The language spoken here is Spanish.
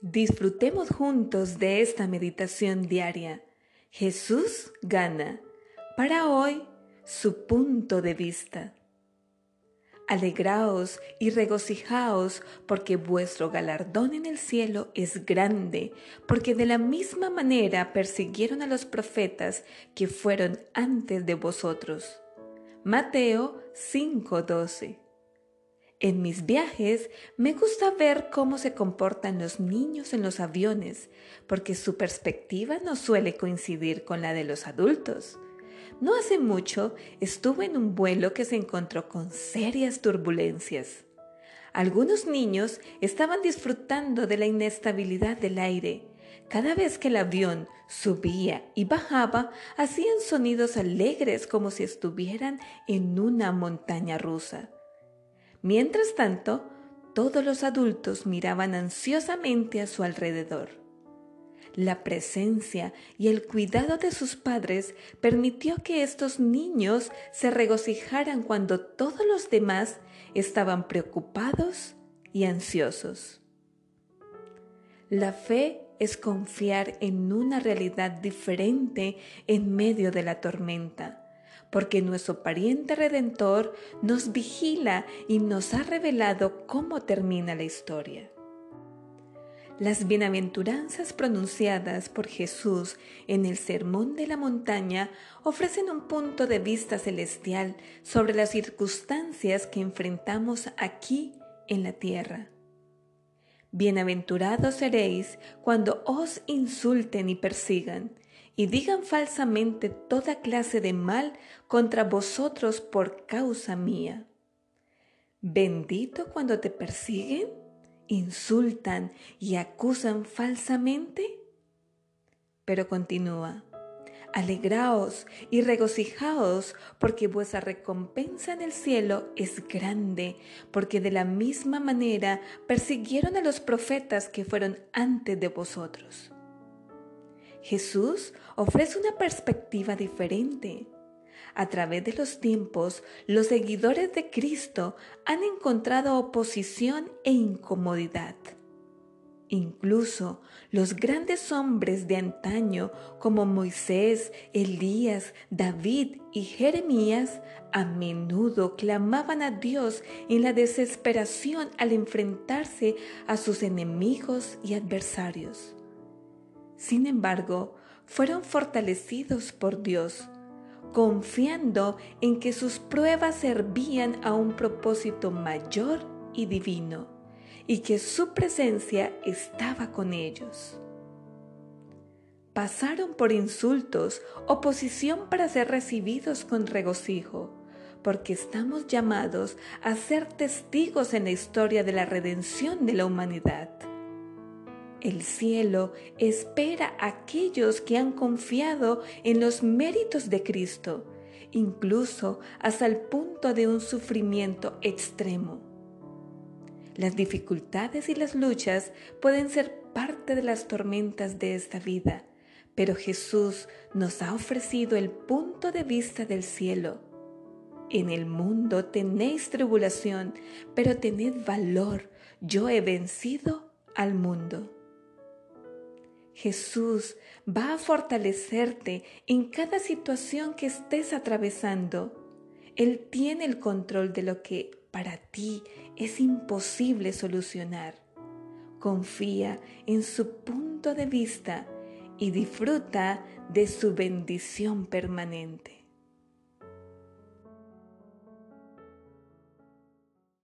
Disfrutemos juntos de esta meditación diaria. Jesús gana. Para hoy, su punto de vista. Alegraos y regocijaos, porque vuestro galardón en el cielo es grande, porque de la misma manera persiguieron a los profetas que fueron antes de vosotros. Mateo 5:12 en mis viajes me gusta ver cómo se comportan los niños en los aviones, porque su perspectiva no suele coincidir con la de los adultos. No hace mucho estuve en un vuelo que se encontró con serias turbulencias. Algunos niños estaban disfrutando de la inestabilidad del aire. Cada vez que el avión subía y bajaba, hacían sonidos alegres como si estuvieran en una montaña rusa. Mientras tanto, todos los adultos miraban ansiosamente a su alrededor. La presencia y el cuidado de sus padres permitió que estos niños se regocijaran cuando todos los demás estaban preocupados y ansiosos. La fe es confiar en una realidad diferente en medio de la tormenta porque nuestro pariente redentor nos vigila y nos ha revelado cómo termina la historia. Las bienaventuranzas pronunciadas por Jesús en el Sermón de la Montaña ofrecen un punto de vista celestial sobre las circunstancias que enfrentamos aquí en la tierra. Bienaventurados seréis cuando os insulten y persigan y digan falsamente toda clase de mal contra vosotros por causa mía. Bendito cuando te persiguen, insultan y acusan falsamente. Pero continúa, alegraos y regocijaos, porque vuestra recompensa en el cielo es grande, porque de la misma manera persiguieron a los profetas que fueron antes de vosotros. Jesús ofrece una perspectiva diferente. A través de los tiempos, los seguidores de Cristo han encontrado oposición e incomodidad. Incluso los grandes hombres de antaño como Moisés, Elías, David y Jeremías a menudo clamaban a Dios en la desesperación al enfrentarse a sus enemigos y adversarios. Sin embargo, fueron fortalecidos por Dios, confiando en que sus pruebas servían a un propósito mayor y divino, y que su presencia estaba con ellos. Pasaron por insultos, oposición para ser recibidos con regocijo, porque estamos llamados a ser testigos en la historia de la redención de la humanidad. El cielo espera a aquellos que han confiado en los méritos de Cristo, incluso hasta el punto de un sufrimiento extremo. Las dificultades y las luchas pueden ser parte de las tormentas de esta vida, pero Jesús nos ha ofrecido el punto de vista del cielo. En el mundo tenéis tribulación, pero tened valor, yo he vencido al mundo. Jesús va a fortalecerte en cada situación que estés atravesando. Él tiene el control de lo que para ti es imposible solucionar. Confía en su punto de vista y disfruta de su bendición permanente.